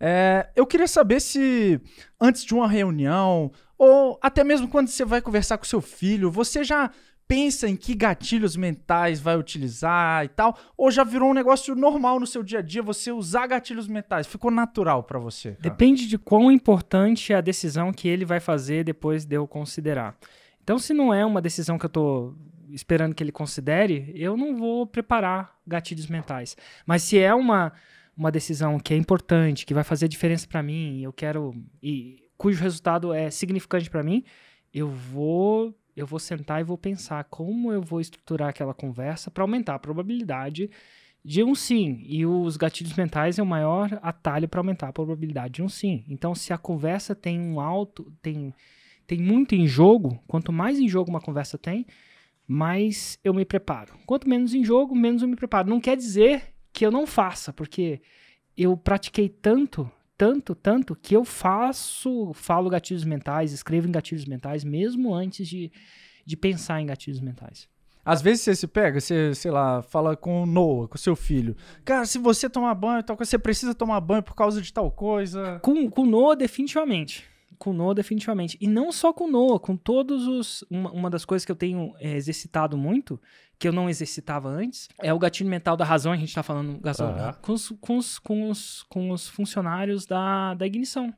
É, eu queria saber se antes de uma reunião, ou até mesmo quando você vai conversar com seu filho, você já pensa em que gatilhos mentais vai utilizar e tal, ou já virou um negócio normal no seu dia a dia você usar gatilhos mentais? Ficou natural para você? Depende de quão importante é a decisão que ele vai fazer depois de eu considerar. Então, se não é uma decisão que eu tô esperando que ele considere, eu não vou preparar gatilhos mentais. Mas se é uma, uma decisão que é importante, que vai fazer diferença para mim, eu quero e cujo resultado é significante para mim, eu vou eu vou sentar e vou pensar como eu vou estruturar aquela conversa para aumentar a probabilidade de um sim. E os gatilhos mentais é o maior atalho para aumentar a probabilidade de um sim. Então, se a conversa tem um alto, tem, tem muito em jogo, quanto mais em jogo uma conversa tem, mais eu me preparo. Quanto menos em jogo, menos eu me preparo. Não quer dizer que eu não faça, porque eu pratiquei tanto tanto, tanto que eu faço, falo gatilhos mentais, escrevo em gatilhos mentais, mesmo antes de, de pensar em gatilhos mentais. Às vezes você se pega, você, sei lá, fala com o Noah, com seu filho. Cara, se você tomar banho, tal coisa, você precisa tomar banho por causa de tal coisa. Com, com o Noah, definitivamente. Com o Noah, definitivamente. E não só com o Noah, com todos os. Uma, uma das coisas que eu tenho é, exercitado muito que eu não exercitava antes, é o gatilho mental da razão, a gente está falando Gasol, com, os, com, os, com, os, com os funcionários da, da ignição.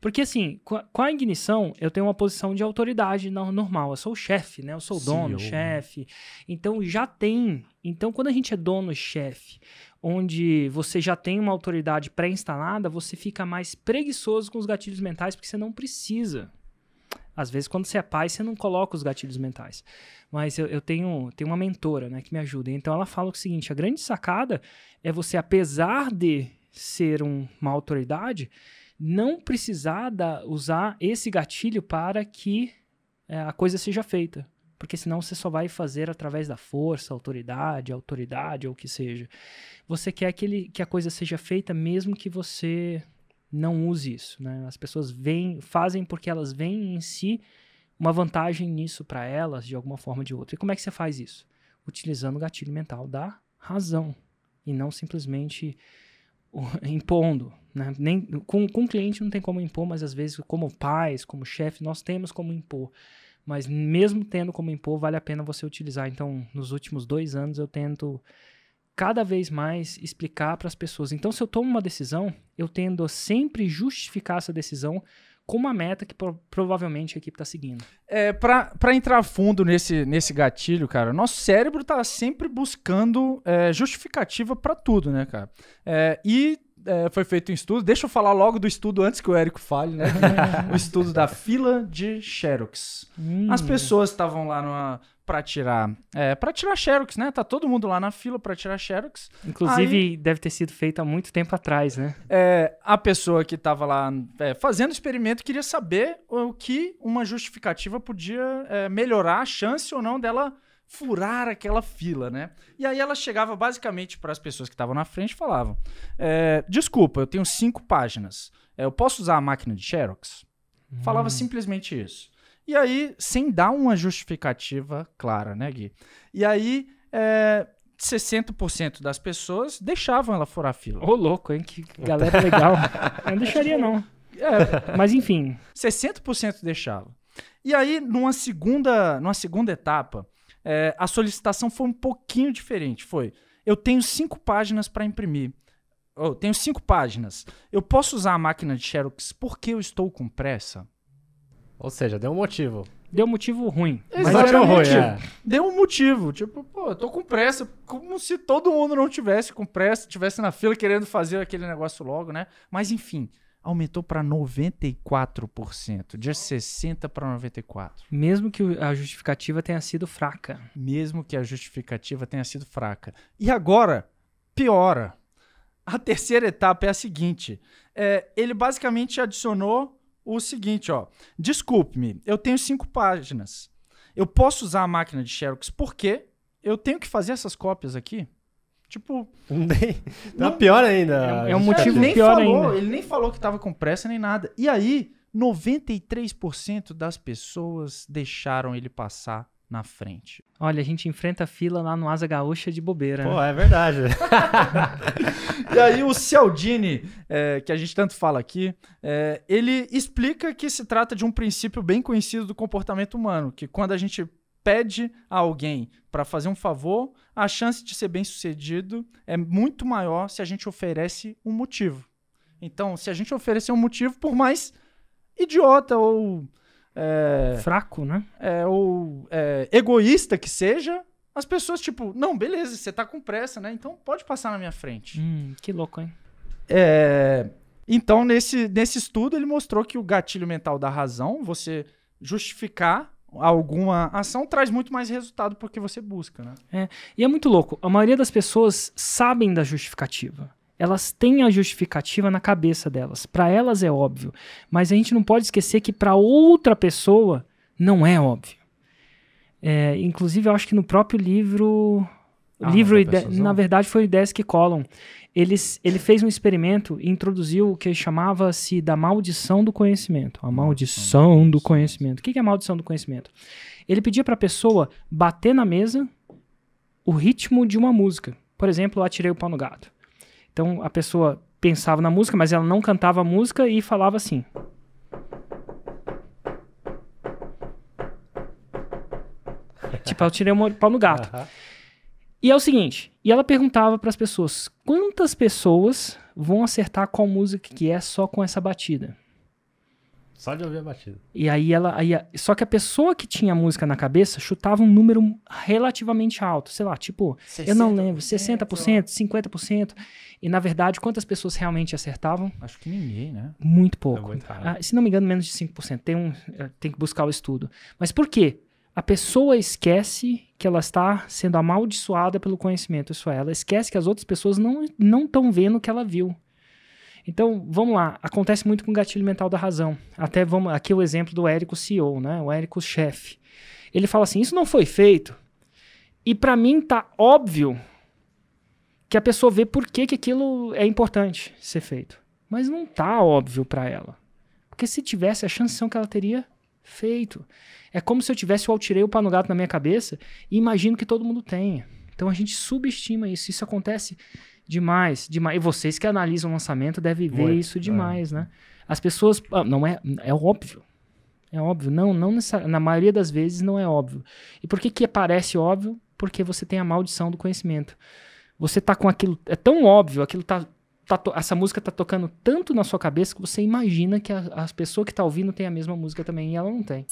Porque, assim, com a, ignição, eu tenho uma posição de autoridade normal. Eu sou o chefe, né? Eu sou o dono, chefe. Então, já tem. Então, quando a gente é dono, chefe, onde você já tem uma autoridade pré-instalada, você fica mais preguiçoso com os gatilhos mentais, porque você não precisa. Às vezes, quando você é pai, você não coloca os gatilhos mentais. Mas eu, eu tenho, tenho uma mentora né, que me ajuda. Então, ela fala o seguinte: a grande sacada é você, apesar de ser um, uma autoridade, não precisar da, usar esse gatilho para que é, a coisa seja feita. Porque senão você só vai fazer através da força, autoridade, autoridade ou o que seja. Você quer que, ele, que a coisa seja feita mesmo que você não use isso. Né? As pessoas veem, fazem porque elas veem em si uma vantagem nisso para elas, de alguma forma ou de outra. E como é que você faz isso? Utilizando o gatilho mental da razão e não simplesmente impondo. Né? Nem, com, com o cliente não tem como impor, mas às vezes, como pais, como chefe, nós temos como impor. Mas mesmo tendo como impor, vale a pena você utilizar. Então, nos últimos dois anos, eu tento cada vez mais explicar para as pessoas. Então, se eu tomo uma decisão, eu tendo a sempre justificar essa decisão com uma meta que pro provavelmente a equipe está seguindo. É, para entrar fundo nesse, nesse gatilho, cara, nosso cérebro está sempre buscando é, justificativa para tudo, né, cara? É, e é, foi feito um estudo. Deixa eu falar logo do estudo antes que o Érico fale, né? o estudo da fila de Xerox. Hum. As pessoas estavam lá numa para tirar, é, para tirar xerox, né? Tá todo mundo lá na fila para tirar xerox. Inclusive Aí, deve ter sido feito há muito tempo atrás, né? É, a pessoa que estava lá é, fazendo o experimento queria saber o que uma justificativa podia é, melhorar a chance ou não dela furar aquela fila, né? E aí ela chegava basicamente para as pessoas que estavam na frente e falavam: é, Desculpa, eu tenho cinco páginas. É, eu posso usar a máquina de xerox? Hum. Falava simplesmente isso. E aí, sem dar uma justificativa clara, né, Gui? E aí, é, 60% das pessoas deixavam ela furar a fila. Ô, louco, hein? Que galera legal. Eu não deixaria, não. É, mas enfim. 60% deixavam. E aí, numa segunda, numa segunda etapa, é, a solicitação foi um pouquinho diferente. Foi, eu tenho cinco páginas para imprimir. Eu tenho cinco páginas. Eu posso usar a máquina de Xerox porque eu estou com pressa? Ou seja, deu um motivo. Deu um motivo ruim. Exatamente. Mas ruim, é. Deu um motivo. Tipo, pô, eu tô com pressa. Como se todo mundo não tivesse com pressa, tivesse na fila querendo fazer aquele negócio logo, né? Mas enfim, aumentou para 94%, de 60 para 94. Mesmo que a justificativa tenha sido fraca. Mesmo que a justificativa tenha sido fraca. E agora, piora. A terceira etapa é a seguinte: é, ele basicamente adicionou o seguinte, ó. Desculpe-me, eu tenho cinco páginas. Eu posso usar a máquina de Xerox porque eu tenho que fazer essas cópias aqui. Tipo. tá pior ainda. É, é um motivo ele nem pior falou, ainda. Ele nem falou que estava com pressa nem nada. E aí, 93% das pessoas deixaram ele passar na frente. Olha, a gente enfrenta a fila lá no Asa Gaúcha de bobeira. Pô, né? é verdade. E aí o Cialdini, é, que a gente tanto fala aqui, é, ele explica que se trata de um princípio bem conhecido do comportamento humano, que quando a gente pede a alguém para fazer um favor, a chance de ser bem sucedido é muito maior se a gente oferece um motivo. Então, se a gente oferecer um motivo, por mais idiota ou, é, Fraco, né? é, ou é, egoísta que seja, as pessoas, tipo, não, beleza, você tá com pressa, né? Então pode passar na minha frente. Hum, que louco, hein? É, então, nesse, nesse estudo, ele mostrou que o gatilho mental da razão, você justificar alguma ação, traz muito mais resultado porque você busca, né? E é muito louco. A maioria das pessoas sabem da justificativa. Elas têm a justificativa na cabeça delas. Para elas é óbvio. Mas a gente não pode esquecer que para outra pessoa não é óbvio. É, inclusive, eu acho que no próprio livro. Ah, livro ide- na verdade, foi o Desk Collum. Eles, ele fez um experimento e introduziu o que chamava-se da maldição do conhecimento. A maldição do conhecimento. O que que é a maldição do conhecimento? Ele pedia para a pessoa bater na mesa o ritmo de uma música. Por exemplo, atirei o pau no gato. Então a pessoa pensava na música, mas ela não cantava a música e falava assim. tipo, eu tirei o pau no gato. Aham. E é o seguinte, e ela perguntava para as pessoas, quantas pessoas vão acertar qual música que é só com essa batida? Só de ouvir a batida. E aí ela. Aí a- só que a pessoa que tinha a música na cabeça chutava um número relativamente alto. Sei lá, tipo, eu não lembro, 60%, 50%. E na verdade, quantas pessoas realmente acertavam? Acho que ninguém, né? Muito pouco. É muito. Ah, se não me engano, menos de 5%. Tem, um, eh, tem que buscar o estudo. Mas por quê? A pessoa esquece que ela está sendo amaldiçoada pelo conhecimento. Isso é, ela esquece que as outras pessoas não estão vendo o que ela viu. Então, vamos lá. Acontece muito com o gatilho mental da razão. Até vamos aqui o exemplo do Érico CEO, né? O Érico chefe. Ele fala assim: "Isso não foi feito". E para mim tá óbvio que a pessoa vê por que, que aquilo é importante ser feito. Mas não tá óbvio para ela. Porque se tivesse a chance que ela teria feito. É como se eu tivesse o altirei o pau no gato na minha cabeça e imagino que todo mundo tenha. Então a gente subestima isso. Isso acontece demais, demais. E vocês que analisam o lançamento devem ver Muito, isso demais, né? As pessoas, ah, não é, é óbvio. É óbvio, não, não necessari- na maioria das vezes não é óbvio. E por que que parece óbvio? Porque você tem a maldição do conhecimento. Você tá com aquilo, é tão óbvio, aquilo tá, tá essa música tá tocando tanto na sua cabeça que você imagina que a, as pessoas que tá ouvindo tem a mesma música também e ela não tem.